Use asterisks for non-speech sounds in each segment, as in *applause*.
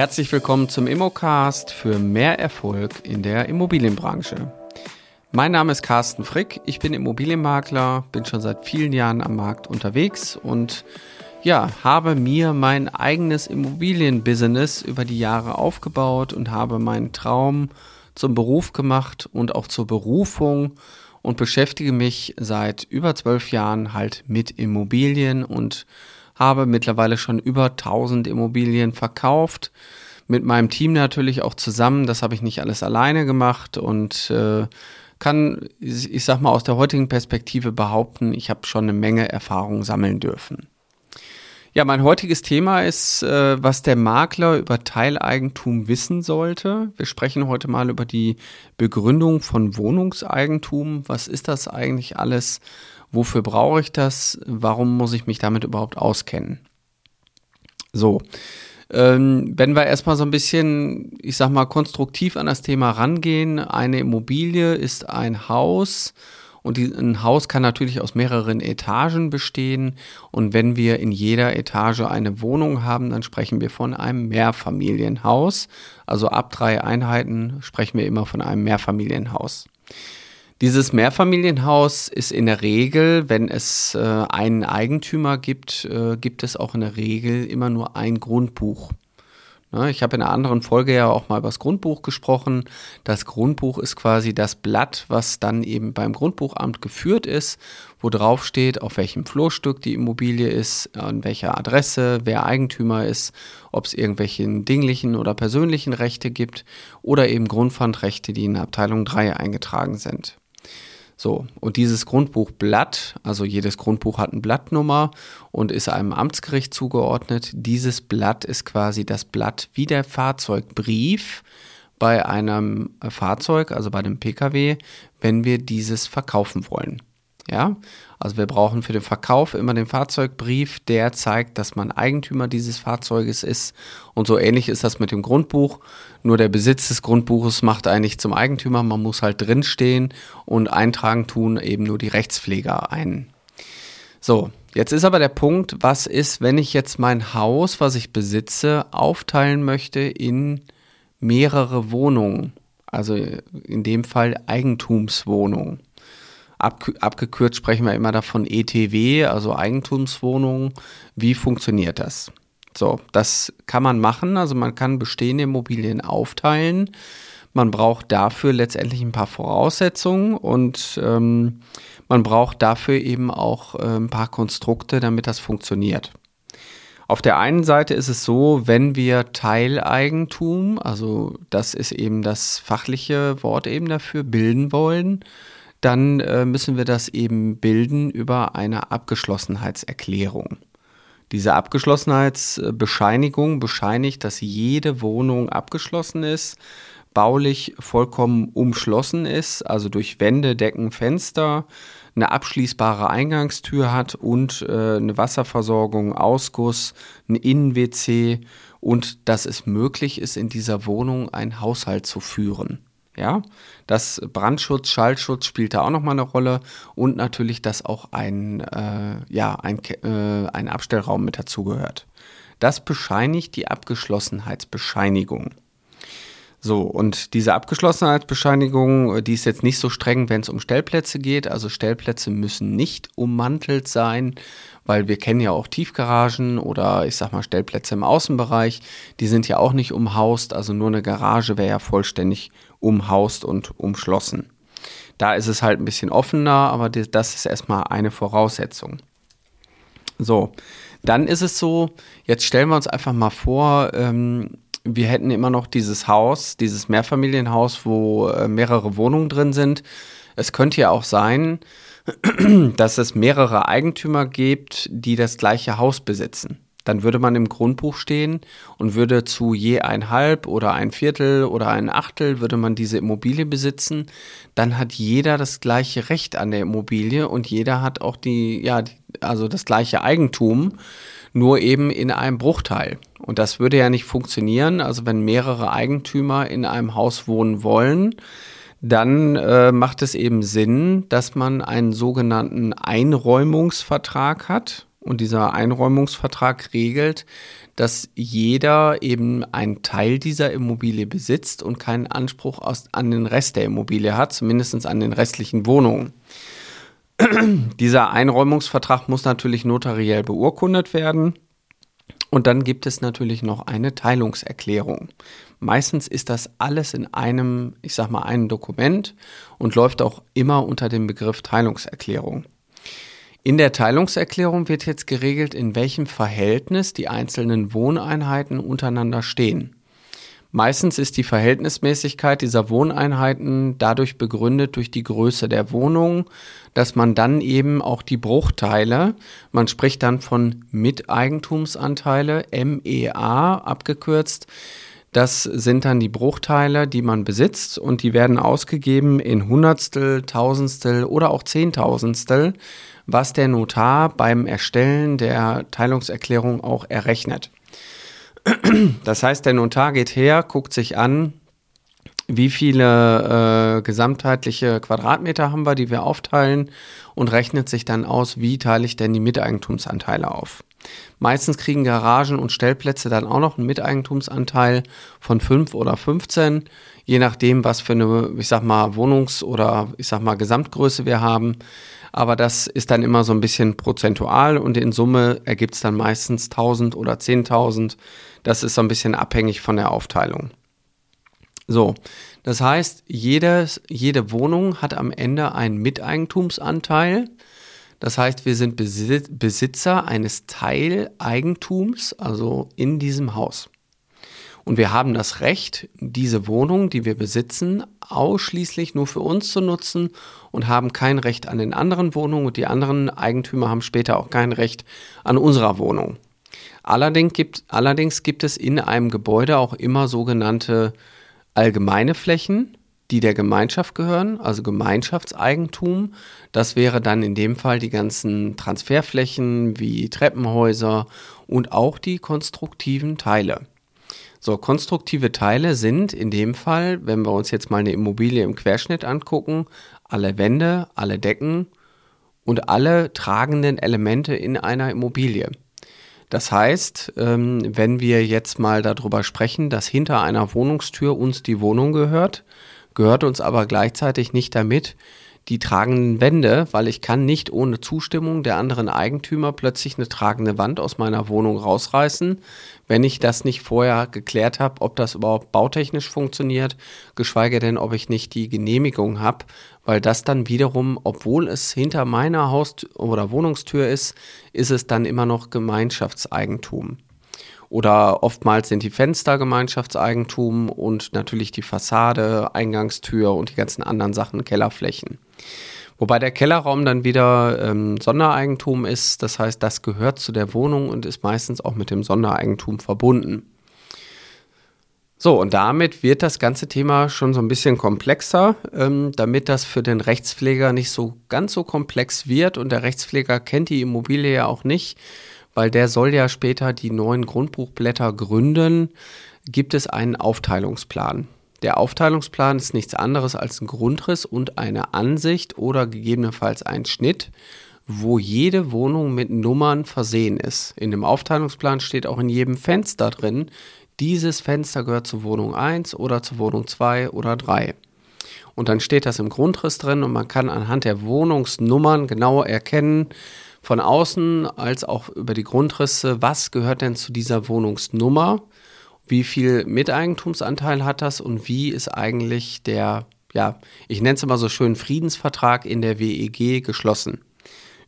Herzlich willkommen zum Immocast für mehr Erfolg in der Immobilienbranche. Mein Name ist Carsten Frick, ich bin Immobilienmakler, bin schon seit vielen Jahren am Markt unterwegs und ja, habe mir mein eigenes Immobilienbusiness über die Jahre aufgebaut und habe meinen Traum zum Beruf gemacht und auch zur Berufung und beschäftige mich seit über zwölf Jahren halt mit Immobilien und habe mittlerweile schon über 1000 Immobilien verkauft. Mit meinem Team natürlich auch zusammen. Das habe ich nicht alles alleine gemacht und äh, kann, ich sag mal, aus der heutigen Perspektive behaupten, ich habe schon eine Menge Erfahrung sammeln dürfen. Ja, mein heutiges Thema ist, äh, was der Makler über Teileigentum wissen sollte. Wir sprechen heute mal über die Begründung von Wohnungseigentum. Was ist das eigentlich alles? Wofür brauche ich das? Warum muss ich mich damit überhaupt auskennen? So, ähm, wenn wir erstmal so ein bisschen, ich sag mal, konstruktiv an das Thema rangehen, eine Immobilie ist ein Haus und ein Haus kann natürlich aus mehreren Etagen bestehen. Und wenn wir in jeder Etage eine Wohnung haben, dann sprechen wir von einem Mehrfamilienhaus. Also ab drei Einheiten sprechen wir immer von einem Mehrfamilienhaus. Dieses Mehrfamilienhaus ist in der Regel, wenn es äh, einen Eigentümer gibt, äh, gibt es auch in der Regel immer nur ein Grundbuch. Ne, ich habe in einer anderen Folge ja auch mal über das Grundbuch gesprochen. Das Grundbuch ist quasi das Blatt, was dann eben beim Grundbuchamt geführt ist, wo drauf steht, auf welchem Flurstück die Immobilie ist, an welcher Adresse, wer Eigentümer ist, ob es irgendwelche dinglichen oder persönlichen Rechte gibt oder eben Grundpfandrechte, die in Abteilung 3 eingetragen sind. So, und dieses Grundbuchblatt, also jedes Grundbuch hat eine Blattnummer und ist einem Amtsgericht zugeordnet. Dieses Blatt ist quasi das Blatt wie der Fahrzeugbrief bei einem Fahrzeug, also bei dem Pkw, wenn wir dieses verkaufen wollen. Ja, also wir brauchen für den Verkauf immer den Fahrzeugbrief, der zeigt, dass man Eigentümer dieses Fahrzeuges ist. Und so ähnlich ist das mit dem Grundbuch. Nur der Besitz des Grundbuches macht eigentlich zum Eigentümer. Man muss halt drinstehen und eintragen tun eben nur die Rechtspfleger ein. So, jetzt ist aber der Punkt, was ist, wenn ich jetzt mein Haus, was ich besitze, aufteilen möchte in mehrere Wohnungen? Also in dem Fall Eigentumswohnungen. Ab, abgekürzt sprechen wir immer davon ETW, also Eigentumswohnungen. Wie funktioniert das? So, das kann man machen. Also man kann bestehende Immobilien aufteilen. Man braucht dafür letztendlich ein paar Voraussetzungen und ähm, man braucht dafür eben auch äh, ein paar Konstrukte, damit das funktioniert. Auf der einen Seite ist es so, wenn wir Teileigentum, also das ist eben das fachliche Wort eben dafür, bilden wollen, dann äh, müssen wir das eben bilden über eine Abgeschlossenheitserklärung. Diese Abgeschlossenheitsbescheinigung bescheinigt, dass jede Wohnung abgeschlossen ist, baulich vollkommen umschlossen ist, also durch Wände, Decken, Fenster, eine abschließbare Eingangstür hat und äh, eine Wasserversorgung, Ausguss, ein Innen-WC und dass es möglich ist, in dieser Wohnung einen Haushalt zu führen. Ja, das Brandschutz, Schallschutz spielt da auch nochmal eine Rolle und natürlich, dass auch ein, äh, ja, ein, äh, ein Abstellraum mit dazugehört. Das bescheinigt die Abgeschlossenheitsbescheinigung. So, und diese Abgeschlossenheitsbescheinigung, die ist jetzt nicht so streng, wenn es um Stellplätze geht. Also Stellplätze müssen nicht ummantelt sein, weil wir kennen ja auch Tiefgaragen oder ich sag mal Stellplätze im Außenbereich. Die sind ja auch nicht umhaust, also nur eine Garage wäre ja vollständig umhaust und umschlossen. Da ist es halt ein bisschen offener, aber das ist erstmal eine Voraussetzung. So, dann ist es so, jetzt stellen wir uns einfach mal vor, ähm, wir hätten immer noch dieses Haus, dieses Mehrfamilienhaus, wo äh, mehrere Wohnungen drin sind. Es könnte ja auch sein, *clears throat* dass es mehrere Eigentümer gibt, die das gleiche Haus besitzen. Dann würde man im Grundbuch stehen und würde zu je ein Halb oder ein Viertel oder ein Achtel würde man diese Immobilie besitzen. Dann hat jeder das gleiche Recht an der Immobilie und jeder hat auch die, ja, also das gleiche Eigentum nur eben in einem Bruchteil. Und das würde ja nicht funktionieren. Also wenn mehrere Eigentümer in einem Haus wohnen wollen, dann äh, macht es eben Sinn, dass man einen sogenannten Einräumungsvertrag hat. Und dieser Einräumungsvertrag regelt, dass jeder eben einen Teil dieser Immobilie besitzt und keinen Anspruch aus, an den Rest der Immobilie hat, zumindest an den restlichen Wohnungen. *clears throat* Dieser Einräumungsvertrag muss natürlich notariell beurkundet werden. Und dann gibt es natürlich noch eine Teilungserklärung. Meistens ist das alles in einem, ich sag mal, einem Dokument und läuft auch immer unter dem Begriff Teilungserklärung. In der Teilungserklärung wird jetzt geregelt, in welchem Verhältnis die einzelnen Wohneinheiten untereinander stehen. Meistens ist die Verhältnismäßigkeit dieser Wohneinheiten dadurch begründet durch die Größe der Wohnung, dass man dann eben auch die Bruchteile, man spricht dann von Miteigentumsanteile, MEA abgekürzt, das sind dann die Bruchteile, die man besitzt und die werden ausgegeben in Hundertstel, Tausendstel oder auch Zehntausendstel, was der Notar beim Erstellen der Teilungserklärung auch errechnet. Das heißt, der Notar geht her, guckt sich an, wie viele äh, gesamtheitliche Quadratmeter haben wir, die wir aufteilen und rechnet sich dann aus, wie teile ich denn die Miteigentumsanteile auf. Meistens kriegen Garagen und Stellplätze dann auch noch einen Miteigentumsanteil von 5 oder 15, je nachdem, was für eine, ich sag mal, Wohnungs- oder ich sag mal, Gesamtgröße wir haben. Aber das ist dann immer so ein bisschen prozentual und in Summe ergibt es dann meistens 1000 oder 10.000 das ist so ein bisschen abhängig von der Aufteilung. So, das heißt, jedes, jede Wohnung hat am Ende einen Miteigentumsanteil. Das heißt, wir sind Besitzer eines Teileigentums, also in diesem Haus. Und wir haben das Recht, diese Wohnung, die wir besitzen, ausschließlich nur für uns zu nutzen und haben kein Recht an den anderen Wohnungen und die anderen Eigentümer haben später auch kein Recht an unserer Wohnung. Allerdings gibt, allerdings gibt es in einem Gebäude auch immer sogenannte allgemeine Flächen, die der Gemeinschaft gehören, also Gemeinschaftseigentum. Das wäre dann in dem Fall die ganzen Transferflächen wie Treppenhäuser und auch die konstruktiven Teile. So, konstruktive Teile sind in dem Fall, wenn wir uns jetzt mal eine Immobilie im Querschnitt angucken, alle Wände, alle Decken und alle tragenden Elemente in einer Immobilie. Das heißt, ähm, wenn wir jetzt mal darüber sprechen, dass hinter einer Wohnungstür uns die Wohnung gehört, gehört uns aber gleichzeitig nicht damit die tragenden Wände, weil ich kann nicht ohne Zustimmung der anderen Eigentümer plötzlich eine tragende Wand aus meiner Wohnung rausreißen, wenn ich das nicht vorher geklärt habe, ob das überhaupt bautechnisch funktioniert, geschweige denn, ob ich nicht die Genehmigung habe, weil das dann wiederum, obwohl es hinter meiner Haus- oder Wohnungstür ist, ist es dann immer noch Gemeinschaftseigentum. Oder oftmals sind die Fenster Gemeinschaftseigentum und natürlich die Fassade, Eingangstür und die ganzen anderen Sachen Kellerflächen. Wobei der Kellerraum dann wieder ähm, Sondereigentum ist, das heißt, das gehört zu der Wohnung und ist meistens auch mit dem Sondereigentum verbunden. So, und damit wird das ganze Thema schon so ein bisschen komplexer, ähm, damit das für den Rechtspfleger nicht so ganz so komplex wird. Und der Rechtspfleger kennt die Immobilie ja auch nicht, weil der soll ja später die neuen Grundbuchblätter gründen, gibt es einen Aufteilungsplan. Der Aufteilungsplan ist nichts anderes als ein Grundriss und eine Ansicht oder gegebenenfalls ein Schnitt, wo jede Wohnung mit Nummern versehen ist. In dem Aufteilungsplan steht auch in jedem Fenster drin, dieses Fenster gehört zur Wohnung 1 oder zur Wohnung 2 oder 3. Und dann steht das im Grundriss drin und man kann anhand der Wohnungsnummern genau erkennen, von außen als auch über die Grundrisse, was gehört denn zu dieser Wohnungsnummer, wie viel Miteigentumsanteil hat das und wie ist eigentlich der, ja, ich nenne es immer so schön, Friedensvertrag in der WEG geschlossen.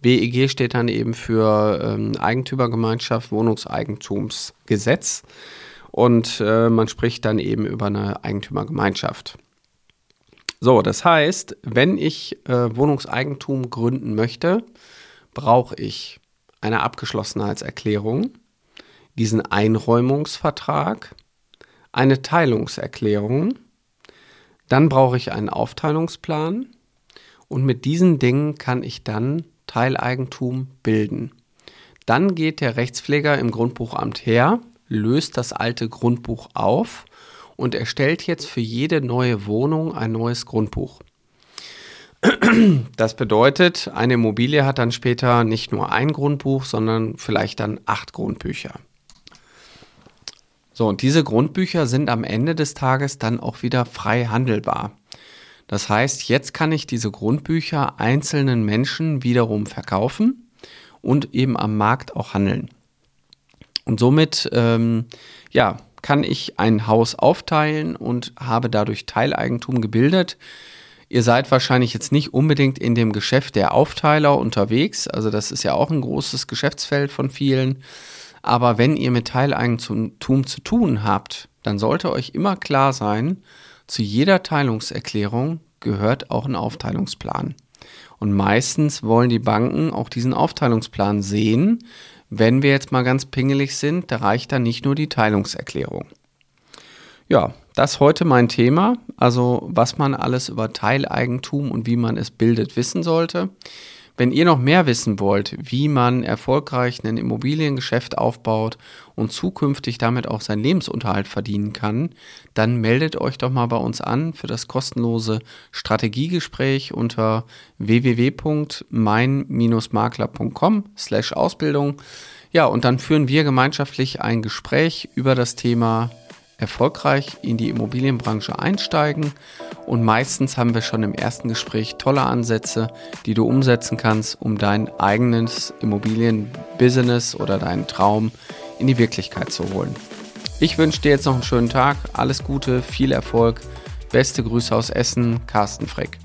WEG steht dann eben für ähm, Eigentümergemeinschaft, Wohnungseigentumsgesetz und äh, man spricht dann eben über eine Eigentümergemeinschaft. So, das heißt, wenn ich äh, Wohnungseigentum gründen möchte, brauche ich eine Abgeschlossenheitserklärung, diesen Einräumungsvertrag, eine Teilungserklärung, dann brauche ich einen Aufteilungsplan und mit diesen Dingen kann ich dann Teileigentum bilden. Dann geht der Rechtspfleger im Grundbuchamt her, löst das alte Grundbuch auf und erstellt jetzt für jede neue Wohnung ein neues Grundbuch. Das bedeutet, eine Immobilie hat dann später nicht nur ein Grundbuch, sondern vielleicht dann acht Grundbücher. So, und diese Grundbücher sind am Ende des Tages dann auch wieder frei handelbar. Das heißt, jetzt kann ich diese Grundbücher einzelnen Menschen wiederum verkaufen und eben am Markt auch handeln. Und somit, ähm, ja, kann ich ein Haus aufteilen und habe dadurch Teileigentum gebildet. Ihr seid wahrscheinlich jetzt nicht unbedingt in dem Geschäft der Aufteiler unterwegs. Also das ist ja auch ein großes Geschäftsfeld von vielen. Aber wenn ihr mit Teileigentum zu tun habt, dann sollte euch immer klar sein, zu jeder Teilungserklärung gehört auch ein Aufteilungsplan. Und meistens wollen die Banken auch diesen Aufteilungsplan sehen. Wenn wir jetzt mal ganz pingelig sind, da reicht dann nicht nur die Teilungserklärung. Ja, das heute mein Thema, also was man alles über Teileigentum und wie man es bildet wissen sollte. Wenn ihr noch mehr wissen wollt, wie man erfolgreich ein Immobiliengeschäft aufbaut und zukünftig damit auch seinen Lebensunterhalt verdienen kann, dann meldet euch doch mal bei uns an für das kostenlose Strategiegespräch unter www.mein-makler.com/ausbildung. Ja, und dann führen wir gemeinschaftlich ein Gespräch über das Thema erfolgreich in die Immobilienbranche einsteigen und meistens haben wir schon im ersten Gespräch tolle Ansätze, die du umsetzen kannst, um dein eigenes Immobilienbusiness oder deinen Traum in die Wirklichkeit zu holen. Ich wünsche dir jetzt noch einen schönen Tag, alles Gute, viel Erfolg, beste Grüße aus Essen, Carsten Frick.